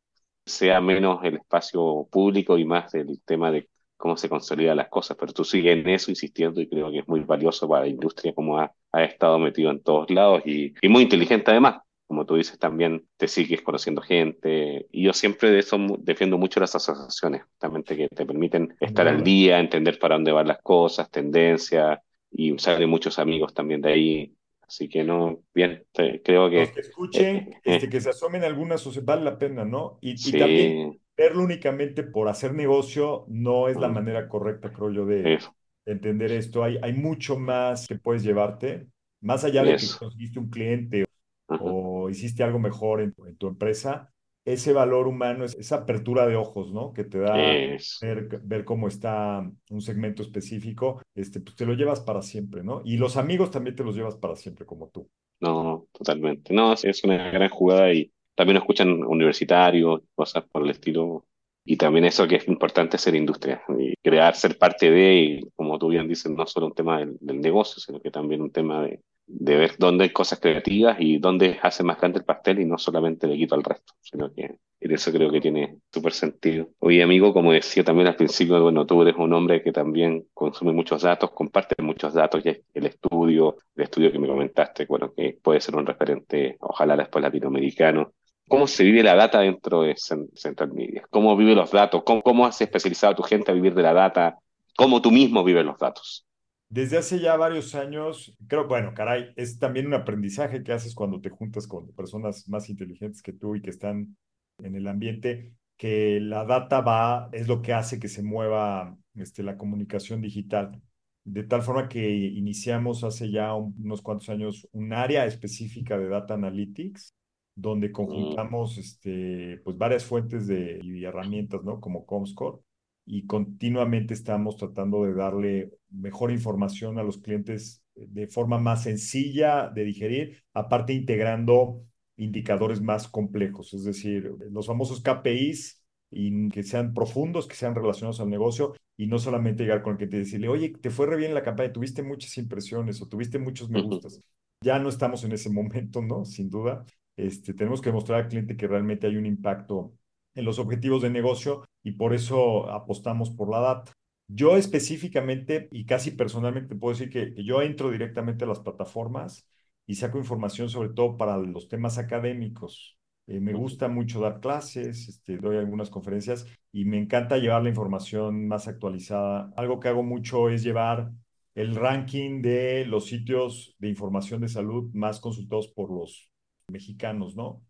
sea menos el espacio público y más el tema de cómo se consolidan las cosas, pero tú sigues en eso insistiendo y creo que es muy valioso para la industria como ha, ha estado metido en todos lados y, y, muy inteligente además. Como tú dices, también te sigues conociendo gente. Y yo siempre de eso defiendo mucho las asociaciones, justamente que te permiten estar al día, entender para dónde van las cosas, tendencias, y salen muchos amigos también de ahí. Así que no, bien, creo que... Los que escuchen, eh, este, que se asomen algunas, vale la pena, ¿no? Y, y también verlo únicamente por hacer negocio no es la manera correcta, creo yo, de entender esto. Hay, hay mucho más que puedes llevarte, más allá de que conseguiste un cliente o hiciste algo mejor en, tu empresa. Ese valor humano, es esa apertura de ojos, ¿no? Que te da ver, ver, cómo está un segmento específico, este, pues te lo llevas para siempre, ¿no? Y los amigos también te los llevas para siempre, como tú. No, totalmente. No, es una gran jugada y también escuchan universitarios, cosas por el estilo. Y también eso que es importante ser industria y crear, ser parte de, y como tú bien dices, no solo un tema del, negocio, sino que también un tema de, de, ver dónde hay cosas creativas y dónde hace más grande el pastel y no solamente le quito al resto, sino que En eso creo que tiene súper sentido. Oye, amigo, como decía también al principio, bueno, tú eres un hombre que también consume muchos datos, comparte muchos datos, y el estudio, el estudio que me comentaste, bueno, que puede ser un referente, ojalá después latinoamericano. ¿Cómo se vive la data dentro de Central Media? ¿Cómo vive los datos? ¿Cómo, cómo has especializado a tu gente a vivir de la data? ¿Cómo tú mismo vives los datos? Desde hace ya varios años, creo, bueno, caray, es también un aprendizaje que haces cuando te juntas con personas más inteligentes que tú y que están en el ambiente, que la data va, es lo que hace que se mueva este, la comunicación digital. De tal forma que iniciamos hace ya unos cuantos años un área específica de Data Analytics, donde conjuntamos este, pues varias fuentes de, y herramientas, ¿no? Como Comscore, y continuamente estamos tratando de darle mejor información a los clientes de forma más sencilla de digerir, aparte integrando indicadores más complejos, es decir, los famosos KPIs y que sean profundos, que sean relacionados al negocio y no solamente llegar con el que te decirle, oye, te fue re bien la campaña, tuviste muchas impresiones o tuviste muchos me gustas. Ya no estamos en ese momento, ¿no? Sin duda. Este, tenemos que mostrar al cliente que realmente hay un impacto en los objetivos de negocio y por eso apostamos por la data. Yo específicamente y casi personalmente puedo decir que, yo entro directamente a las plataformas y saco información sobre todo para los temas académicos. Eh, me gusta mucho dar clases, este, doy algunas conferencias y me encanta llevar la información más actualizada. Algo que hago mucho es llevar el ranking de los sitios de información de salud más consultados por los mexicanos, ¿no?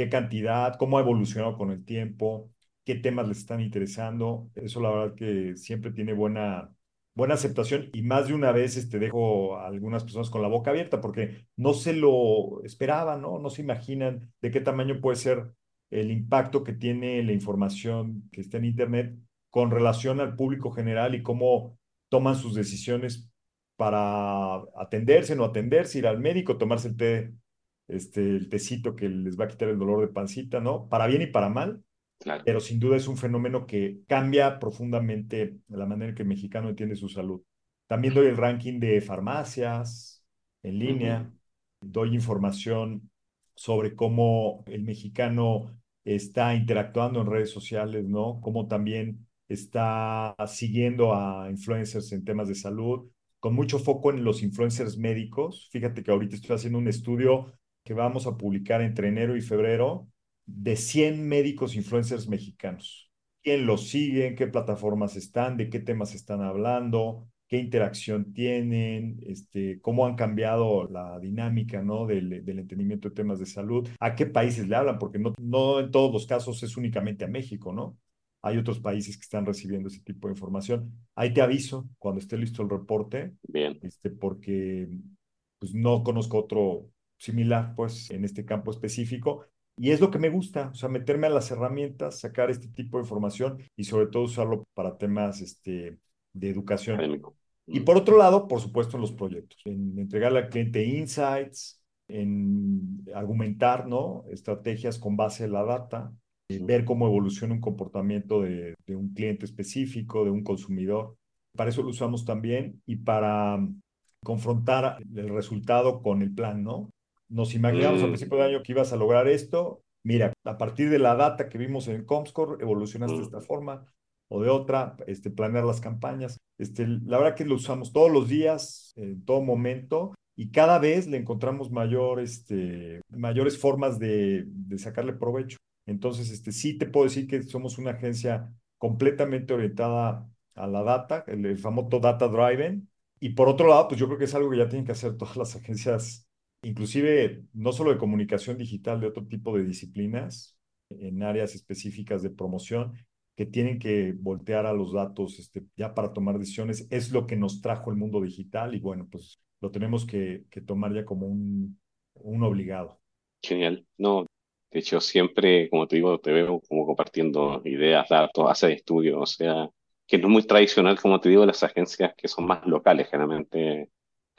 Qué cantidad, cómo ha evolucionado con el tiempo, qué temas les están interesando. Eso la verdad que siempre tiene buena, buena aceptación y más de una vez este, dejo a algunas personas con la boca abierta porque no se lo esperaban, ¿no? No se imaginan de qué tamaño puede ser el impacto que tiene la información que está en Internet con relación al público general y cómo toman sus decisiones para atenderse, no atenderse, ir al médico, tomarse el té este, el tecito que les va a quitar el dolor de pancita, ¿no? Para bien y para mal, pero sin duda es un fenómeno que cambia profundamente la manera en que el mexicano entiende su salud. También doy el ranking de farmacias en línea, doy información sobre cómo el mexicano está interactuando en redes sociales, ¿no? Cómo también está siguiendo a influencers en temas de salud, con mucho foco en los influencers médicos. Fíjate que ahorita estoy haciendo un estudio que vamos a publicar entre enero y febrero de 100 médicos influencers mexicanos. ¿Quién los sigue? ¿En qué plataformas están? ¿De qué temas están hablando? ¿Qué interacción tienen? Este, ¿Cómo han cambiado la dinámica ¿no? del, del entendimiento de temas de salud? ¿A qué países le hablan? Porque no, no en todos los casos es únicamente a México, ¿no? Hay otros países que están recibiendo ese tipo de información. Ahí te aviso cuando esté listo el reporte. Bien. Este, porque pues, no conozco otro, similar, pues, en este campo específico. Y es lo que me gusta, o sea, meterme a las herramientas, sacar este tipo de información y sobre todo usarlo para temas este, de educación. Y por otro lado, por supuesto, en los proyectos, en entregarle al cliente insights, en argumentar, ¿no? Estrategias con base en la data, eh, ver cómo evoluciona un comportamiento de, de un cliente específico, de un consumidor. Para eso lo usamos también y para confrontar el resultado con el plan, ¿no? Nos imaginamos al mm. principio del año que ibas a lograr esto. Mira, a partir de la data que vimos en Comscore, evolucionaste de mm. esta forma o de otra, este, planear las campañas. Este, la verdad que lo usamos todos los días, en todo momento, y cada vez le encontramos mayor, este, mayores formas de, de sacarle provecho. Entonces, este, sí te puedo decir que somos una agencia completamente orientada a la data, el, el famoso data driven. Y por otro lado, pues yo creo que es algo que ya tienen que hacer todas las agencias inclusive no solo de comunicación digital, de otro tipo de disciplinas en áreas específicas de promoción que tienen que voltear a los datos este, ya para tomar decisiones. Es lo que nos trajo el mundo digital y bueno, pues lo tenemos que, que tomar ya como un, un obligado. Genial. No, de hecho, siempre, como te digo, te veo como compartiendo ideas, datos, haces estudios, o sea, que no es muy tradicional, como te digo, las agencias que son más locales, generalmente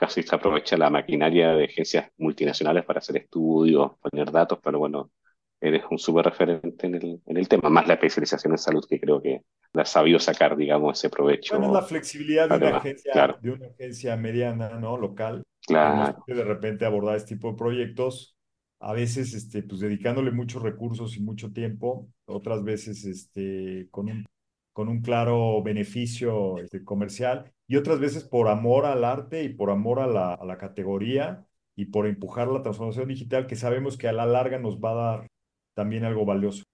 casi se aprovecha la maquinaria de agencias multinacionales para hacer estudios, poner datos, pero bueno, eres un súper referente en el, en el tema, más la especialización en salud que creo que la has sabido sacar, digamos, ese provecho. Bueno, la flexibilidad de una, agencia, de una agencia mediana, ¿no? Local. Claro. De repente abordar este tipo de proyectos a veces este, pues dedicándole muchos recursos y mucho tiempo, otras veces este, con, un, con un claro beneficio este, comercial y otras veces por amor al arte y por amor a la, a la categoría y por empujar la transformación digital que sabemos que a la larga nos va a dar también algo valioso.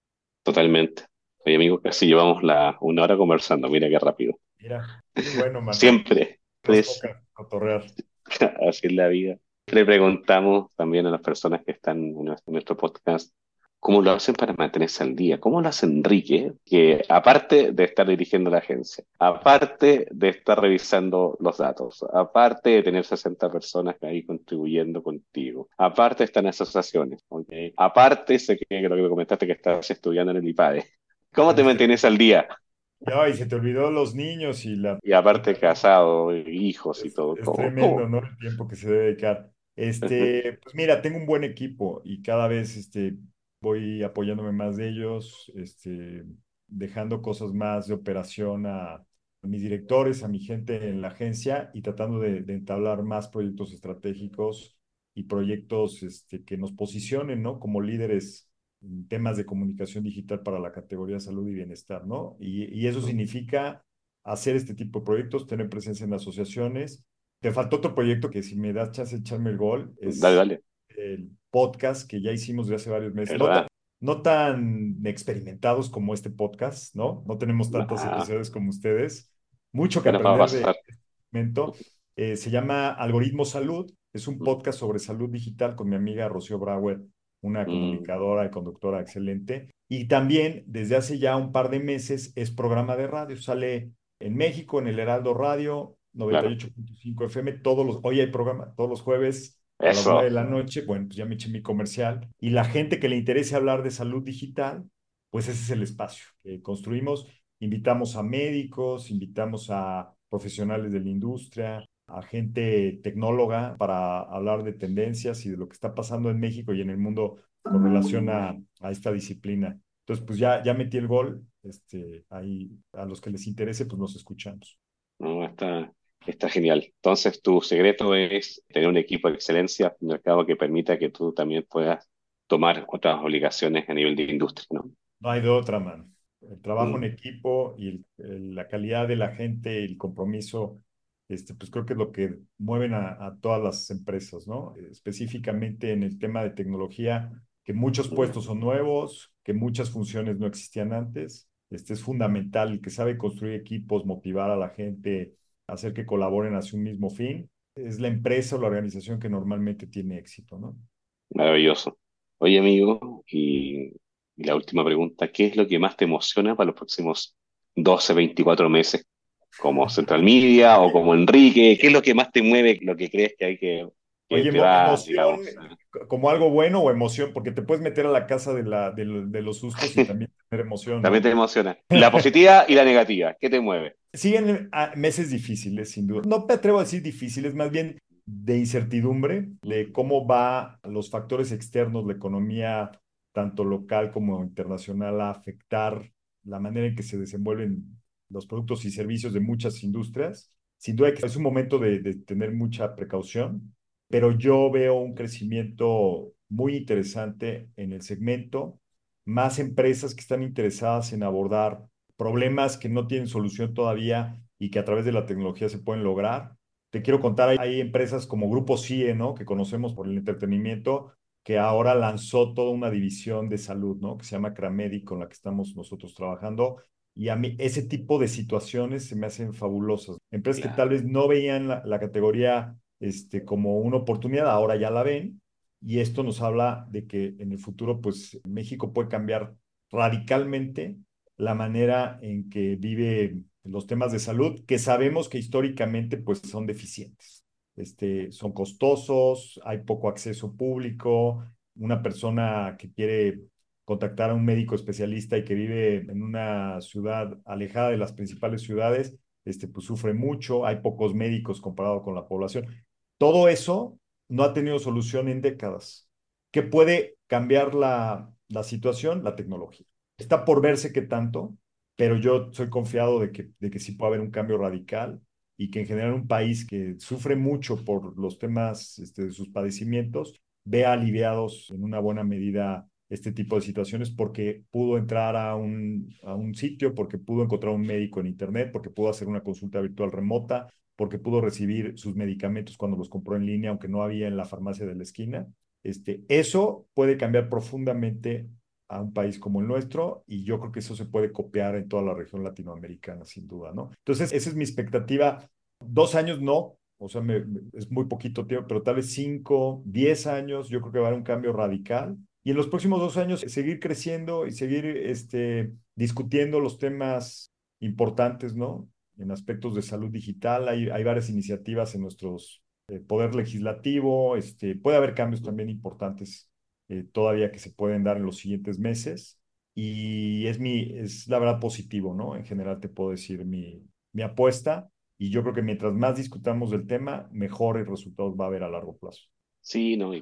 Totalmente. Oye, amigo, casi llevamos la una hora conversando. Mira qué rápido. Mira, bueno, Manuel. Siempre. Toca cotorrear. Así es la vida. Le preguntamos también a las personas que están en nuestro, en nuestro podcast cómo lo hacen para mantenerse al día. ¿Cómo lo hace Enrique, que aparte de estar dirigiendo la agencia, aparte de estar revisando los datos, aparte de tener 60 personas ahí contribuyendo contigo, aparte están asociaciones, ¿ok? aparte sé que creo que me comentaste que estás estudiando en el IPADE. ¿Cómo te mantienes al día? Ya, y se te olvidó los niños y la... Y aparte casado, hijos y Es, todo. es tremendo. ¿no? El tiempo que se debe dedicar. Este, pues mira, tengo un buen equipo y cada vez este, voy apoyándome más de ellos, este, dejando cosas más de operación a, mis directores, a mi gente en la agencia y tratando de, de entablar más proyectos estratégicos y proyectos este, que nos posicionen, ¿no? Como líderes en temas de comunicación digital para la categoría salud y bienestar, ¿no? Y, y eso significa hacer este tipo de proyectos, tener presencia en asociaciones. Te faltó otro proyecto que si me das chance de echarme el gol, Dale, es dale. el podcast que ya hicimos de hace varios meses. No, tan experimentados como este podcast, ¿no? No tenemos tantos episodios como ustedes. Mucho que ¿qué nos va a aprender de este momento. Eh, se llama Algoritmo Salud. Es un podcast sobre salud digital con mi amiga Rocío Brauer, una Mm, comunicadora y conductora excelente. Y también desde hace ya un par de meses es programa de radio. Sale en México, en el Heraldo Radio, claro. 98.5 FM. Todos los, hoy hay programa, todos los jueves a las nueve Eso. de la noche. Bueno, pues ya me eché mi comercial. Y la gente que le interese hablar de salud digital, pues ese es el espacio que construimos. Invitamos a médicos, invitamos a profesionales de la industria, a gente tecnóloga para hablar de tendencias y de lo que está pasando en México y en el mundo con relación a, a esta disciplina. Entonces, pues ya, ya metí el gol. Este, ahí a los que les interese, pues nos escuchamos. No, está, está genial. Entonces, tu secreto es tener un equipo de excelencia, al cabo, que permita que tú también puedas tomar otras obligaciones a nivel de industria, ¿no? No hay de otra, mano. El trabajo en Mm, equipo y el- el- la calidad de la gente, el compromiso, este, pues creo que es lo que mueven a, a todas las empresas, ¿no? Específicamente en el tema de tecnología, que muchos mm. puestos son nuevos, que muchas funciones no existían antes. Este es fundamental, el que sabe construir equipos, motivar a la gente, hacer que colaboren hacia un mismo fin, es la empresa o la organización que normalmente tiene éxito, ¿no? Maravilloso. Oye, amigo, y, y la última pregunta, ¿qué es lo que más te emociona para los próximos 12, 24 meses? Como Central Media o como Enrique, ¿qué es lo que más te mueve, lo que crees que hay que, Oye, emoción, digamos? como algo bueno o emoción, porque te puedes meter a la casa de, la, de, de los sustos y también tener emoción, También te emociona. La positiva y la negativa, ¿qué te mueve? Siguen ah, meses difíciles, sin duda. No me atrevo a decir difíciles, más bien de incertidumbre, de cómo va los factores externos, la economía, tanto local como internacional, a afectar la manera en que se desenvuelven los productos y servicios de muchas industrias. Sin duda que es un momento de, de tener mucha precaución, pero yo veo un crecimiento muy interesante en el segmento, más empresas que están interesadas en abordar problemas que no tienen solución todavía y que a través de la tecnología se pueden lograr. Te quiero contar, hay, hay empresas como Grupo CIE, ¿no? Que conocemos por el entretenimiento, que ahora lanzó toda una división de salud, ¿no? Que se llama Cramedic, con la que estamos nosotros trabajando. Y a mí ese tipo de situaciones se me hacen fabulosas. Empresas que Claro, tal vez no veían la, la categoría este, como una oportunidad, ahora ya la ven. Y esto nos habla de que en el futuro, pues México puede cambiar radicalmente la manera en que vive los temas de salud, que sabemos que históricamente pues son deficientes. Este, son costosos, hay poco acceso público, una persona que quiere contactar a un médico especialista y que vive en una ciudad alejada de las principales ciudades, este, pues sufre mucho, hay pocos médicos comparado con la población. Todo eso no ha tenido solución en décadas. ¿Qué puede cambiar la, la situación? La tecnología. Está por verse qué tanto, pero yo soy confiado de que, de que sí puede haber un cambio radical y que en general un país que sufre mucho por los temas este, de sus padecimientos vea aliviados en una buena medida este tipo de situaciones porque pudo entrar a un, a un sitio, porque pudo encontrar un médico en Internet, porque pudo hacer una consulta virtual remota, porque pudo recibir sus medicamentos cuando los compró en línea, aunque no había en la farmacia de la esquina. Este, eso puede cambiar profundamente a un país como el nuestro y yo creo que eso se puede copiar en toda la región latinoamericana, sin duda, ¿no? Entonces, esa es mi expectativa. Dos años no, o sea, es muy poquito tiempo, pero tal vez cinco, diez años, yo creo que va a haber un cambio radical y en los próximos dos años seguir creciendo y seguir este, discutiendo los temas importantes, ¿no? En aspectos de salud digital, hay, hay varias iniciativas en nuestros eh, poder legislativo, este, puede haber cambios también importantes eh, todavía que se pueden dar en los siguientes meses y es mi, es la verdad positivo, ¿no? En general te puedo decir mi, mi apuesta y yo creo que mientras más discutamos del tema, mejores resultados va a haber a largo plazo. Sí, no,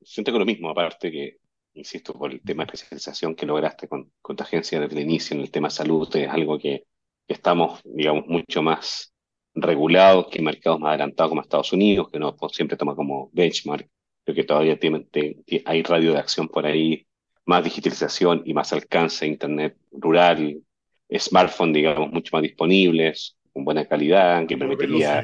siento que lo mismo, aparte que insisto, por el tema de especialización que lograste con, con tu agencia desde el inicio en el tema salud, es algo que, estamos, digamos, mucho más regulados que mercados más adelantados como Estados Unidos, que no siempre toma como benchmark. Creo que todavía tiene, hay radio de acción por ahí, más digitalización y más alcance a Internet rural, smartphone, digamos, mucho más disponibles, con buena calidad, que permitiría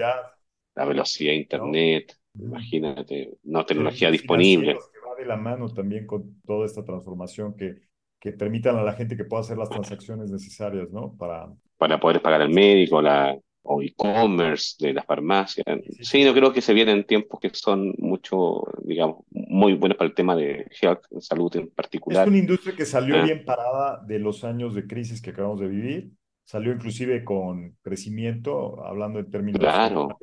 la velocidad de Internet, imagínate, no tecnología disponible. de la mano también con toda esta transformación que, que permitan a la gente que pueda hacer las transacciones necesarias, ¿no? Para, para poder pagar al médico, la, o e-commerce de las farmacias. Sí, yo creo que se vienen tiempos que son mucho, digamos, muy buenos para el tema de health, salud en particular. Es una industria que salió ah. bien parada de los años de crisis que acabamos de vivir, salió inclusive con crecimiento, hablando en términos claro.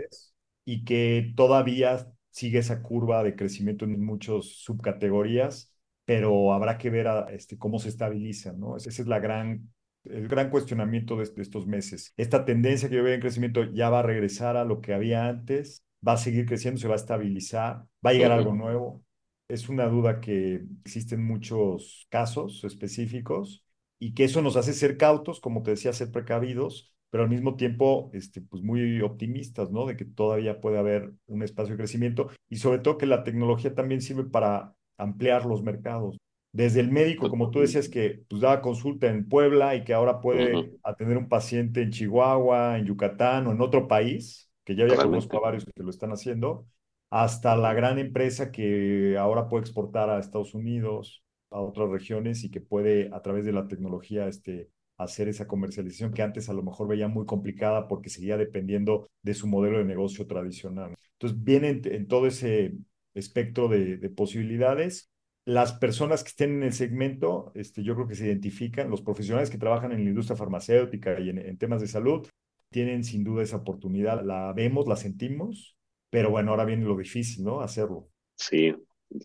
y que todavía sigue esa curva de crecimiento en muchas subcategorías, pero habrá que ver a, este, cómo se estabiliza, ¿no? Ese es la gran, el gran cuestionamiento de, estos meses. Esta tendencia que yo veo en crecimiento ya va a regresar a lo que había antes, va a seguir creciendo, se va a estabilizar, va a llegar algo nuevo. Es una duda que existen muchos casos específicos y que eso nos hace ser cautos, como te decía, ser precavidos, pero al mismo tiempo, este, pues muy optimistas, ¿no? De que todavía puede haber un espacio de crecimiento y sobre todo que la tecnología también sirve para ampliar los mercados. Desde el médico, como tú decías, que pues daba consulta en Puebla y que ahora puede atender un paciente en Chihuahua, en Yucatán o en otro país, que ya ya conozco a varios que lo están haciendo, hasta la gran empresa que ahora puede exportar a Estados Unidos, a otras regiones y que puede a través de la tecnología este, hacer esa comercialización que antes a lo mejor veía muy complicada porque seguía dependiendo de su modelo de negocio tradicional. Entonces, vienen en todo ese espectro de, posibilidades. Las personas que estén en el segmento, este, yo creo que se identifican, los profesionales que trabajan en la industria farmacéutica y en, temas de salud, tienen sin duda esa oportunidad. La vemos, la sentimos, pero bueno, ahora viene lo difícil, ¿no? Hacerlo. Sí,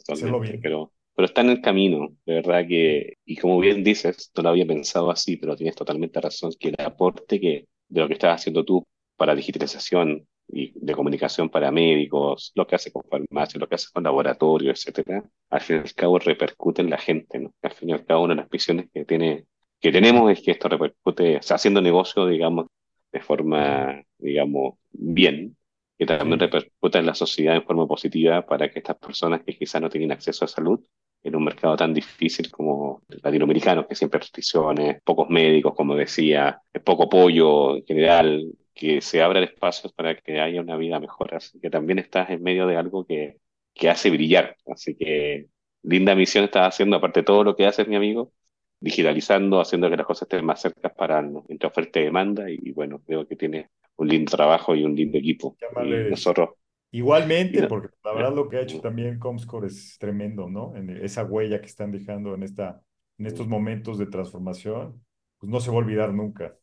hacerlo bien. pero pero está en el camino, de verdad que, y como bien dices, no lo había pensado así, pero tienes totalmente razón, que el aporte que, de lo que estás haciendo tú para digitalización y de comunicación para médicos, lo que hace con farmacias, lo que hace con laboratorios, etcétera, al fin y al cabo repercute en la gente, ¿no? Al fin y al cabo una de las visiones que tiene, que tenemos es que esto repercute, o sea, haciendo negocio, digamos, de forma, digamos, bien, que también repercute en la sociedad en forma positiva para que estas personas que quizás no tienen acceso a salud en un mercado tan difícil como el latinoamericano, que siempre restricciones, pocos médicos, como decía, poco apoyo en general, que se abran espacios para que haya una vida mejor. Así que también estás en medio de algo que, que hace brillar. Así que linda misión estás haciendo, aparte de todo lo que haces, mi amigo, digitalizando, haciendo que las cosas estén más cercas para entre oferta y demanda. Y, bueno, creo que tienes un lindo trabajo y un lindo equipo. Y nosotros Igualmente, porque la verdad lo que ha hecho también Comscore es tremendo, ¿no? En esa huella que están dejando en, esta, en estos momentos de transformación, pues no se va a olvidar nunca.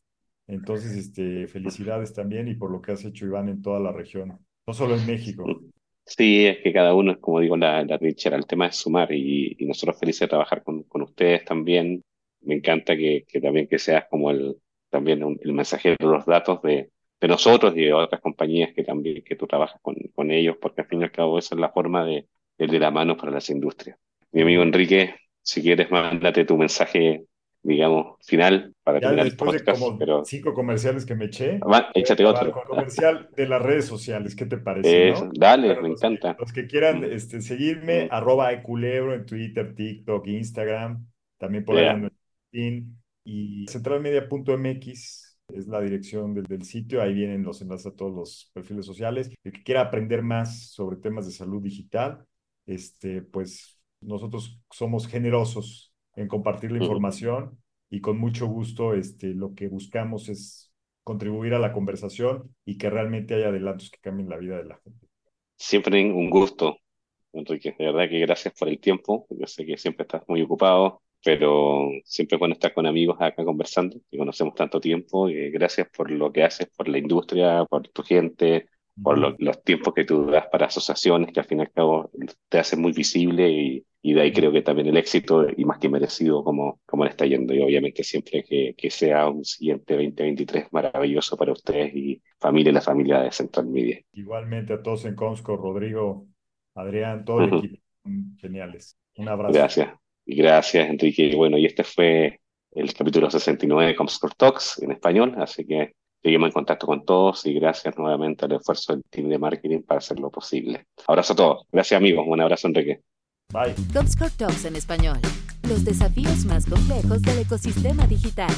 Entonces, este, felicidades también y por lo que has hecho, Iván, en toda la región, no solo en México. Sí, es que cada uno como digo, la, la el tema es sumar y, nosotros felices de trabajar con, con ustedes también. Me encanta que, que también que seas como el, también el mensajero de los datos de, de nosotros y de otras compañías que también que tú trabajas con, con ellos, porque al fin y al cabo esa es la forma de, de, de la mano para las industrias. Mi amigo Enrique, si quieres, mándate tu mensaje digamos, final para Ya terminar el después de podcast, como pero cinco comerciales que me eché, va, échate otro. con comercial de las redes sociales. ¿Qué te parece, no? dale, Para me los encanta. los que quieran Mm, este, seguirme, mm, arroba eculebro en Twitter, TikTok, Instagram, también por ahí en LinkedIn. Y centralmedia.mx es la dirección del, del sitio. Ahí vienen los enlaces a todos los perfiles sociales. El que quiera aprender más sobre temas de salud digital, este, pues nosotros somos generosos en compartir la información y con mucho gusto este, lo que buscamos es contribuir a la conversación y que realmente haya adelantos que cambien la vida de la gente. Siempre un gusto, Enrique. De verdad que gracias por el tiempo. Yo sé que siempre estás muy ocupado, pero siempre es bueno estar con amigos acá conversando, que conocemos tanto tiempo. Y gracias por lo que haces por la industria, por tu gente, por lo- los tiempos que tú das para asociaciones, que al fin y al cabo te hacen muy visible y, y de ahí creo que también el éxito y más que merecido como, como le está yendo. Y obviamente siempre que, que sea un siguiente 2023 maravilloso para ustedes y familia, la familia de Central Media. Igualmente a todos en Comsco, Rodrigo, Adrián, todo el equipo, geniales. Un abrazo. Gracias. Y gracias, Enrique. Y bueno, y este fue el capítulo 69 de Comscore Talks en español, así que seguimos en contacto con todos y gracias nuevamente al esfuerzo del team de marketing para hacerlo posible. Abrazo a todos. Gracias, amigos. Un abrazo, Enrique. Bye. Comscore Talks en español. Los desafíos más complejos del ecosistema digital.